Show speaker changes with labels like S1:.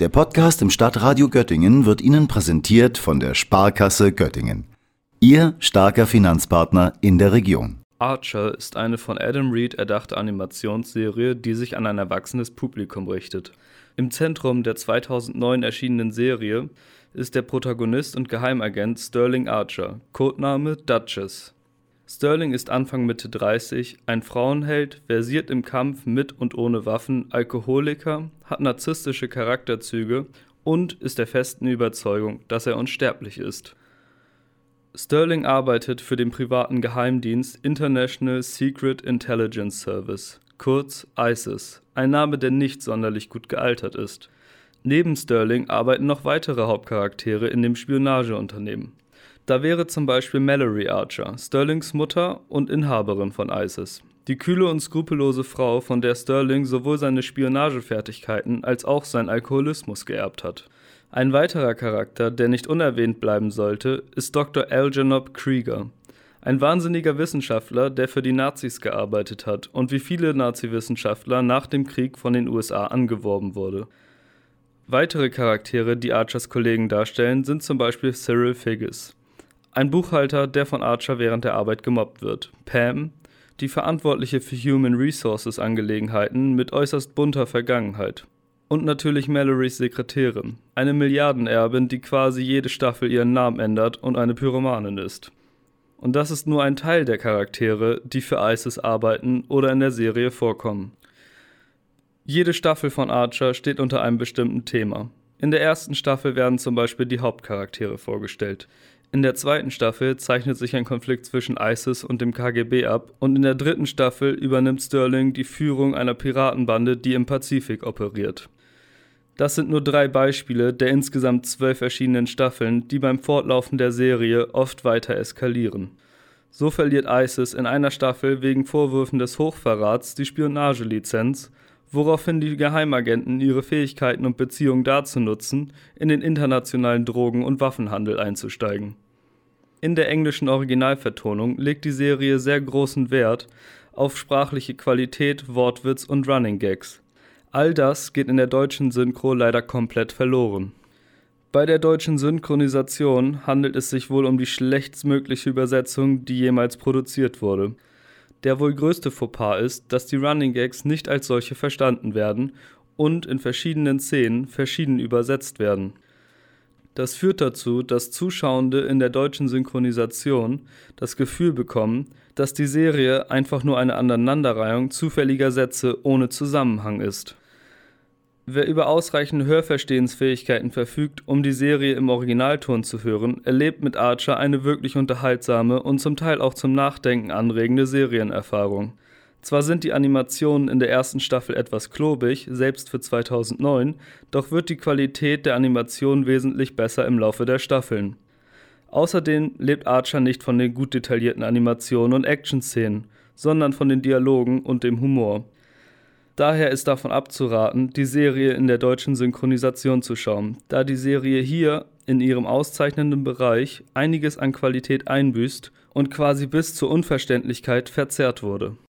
S1: Der Podcast im Stadtradio Göttingen wird Ihnen präsentiert von der Sparkasse Göttingen. Ihr starker Finanzpartner in der Region.
S2: Archer ist eine von Adam Reed erdachte Animationsserie, die sich an ein erwachsenes Publikum richtet. Im Zentrum der 2009 erschienenen Serie ist der Protagonist und Geheimagent Sterling Archer, Codename Duchess. Sterling ist Anfang Mitte 30, ein Frauenheld, versiert im Kampf mit und ohne Waffen, Alkoholiker, hat narzisstische Charakterzüge und ist der festen Überzeugung, dass er unsterblich ist. Sterling arbeitet für den privaten Geheimdienst International Secret Intelligence Service, kurz ISIS, ein Name, der nicht sonderlich gut gealtert ist. Neben Sterling arbeiten noch weitere Hauptcharaktere in dem Spionageunternehmen. Da wäre zum Beispiel Mallory Archer, Sterlings Mutter und Inhaberin von ISIS. Die kühle und skrupellose Frau, von der Sterling sowohl seine Spionagefertigkeiten als auch seinen Alkoholismus geerbt hat. Ein weiterer Charakter, der nicht unerwähnt bleiben sollte, ist Dr. Algernob Krieger. Ein wahnsinniger Wissenschaftler, der für die Nazis gearbeitet hat und wie viele Nazi-Wissenschaftler nach dem Krieg von den USA angeworben wurde. Weitere Charaktere, die Archers Kollegen darstellen, sind zum Beispiel Cyril Figgis. Ein Buchhalter, der von Archer während der Arbeit gemobbt wird. Pam, die Verantwortliche für Human Resources Angelegenheiten mit äußerst bunter Vergangenheit. Und natürlich Mallorys Sekretärin, eine Milliardenerbin, die quasi jede Staffel ihren Namen ändert und eine Pyromanin ist. Und das ist nur ein Teil der Charaktere, die für ISIS arbeiten oder in der Serie vorkommen. Jede Staffel von Archer steht unter einem bestimmten Thema. In der ersten Staffel werden zum Beispiel die Hauptcharaktere vorgestellt. In der zweiten Staffel zeichnet sich ein Konflikt zwischen ISIS und dem KGB ab und in der dritten Staffel übernimmt Sterling die Führung einer Piratenbande, die im Pazifik operiert. Das sind nur drei Beispiele der insgesamt zwölf verschiedenen Staffeln, die beim Fortlaufen der Serie oft weiter eskalieren. So verliert ISIS in einer Staffel wegen Vorwürfen des Hochverrats die Spionagelizenz, woraufhin die Geheimagenten ihre Fähigkeiten und Beziehungen dazu nutzen, in den internationalen Drogen- und Waffenhandel einzusteigen. In der englischen Originalvertonung legt die Serie sehr großen Wert auf sprachliche Qualität, Wortwitz und Running Gags. All das geht in der deutschen Synchro leider komplett verloren. Bei der deutschen Synchronisation handelt es sich wohl um die schlechtstmögliche Übersetzung, die jemals produziert wurde. Der wohl größte Fauxpas ist, dass die Running Gags nicht als solche verstanden werden und in verschiedenen Szenen verschieden übersetzt werden. Das führt dazu, dass Zuschauende in der deutschen Synchronisation das Gefühl bekommen, dass die Serie einfach nur eine Aneinanderreihung zufälliger Sätze ohne Zusammenhang ist. Wer über ausreichende Hörverstehensfähigkeiten verfügt, um die Serie im Originalton zu hören, erlebt mit Archer eine wirklich unterhaltsame und zum Teil auch zum Nachdenken anregende Serienerfahrung. Zwar sind die Animationen in der ersten Staffel etwas klobig, selbst für 2009, doch wird die Qualität der Animation wesentlich besser im Laufe der Staffeln. Außerdem lebt Archer nicht von den gut detaillierten Animationen und Action-Szenen, sondern von den Dialogen und dem Humor. Daher ist davon abzuraten, die Serie in der deutschen Synchronisation zu schauen, da die Serie hier in ihrem auszeichnenden Bereich einiges an Qualität einbüßt und quasi bis zur Unverständlichkeit verzerrt wurde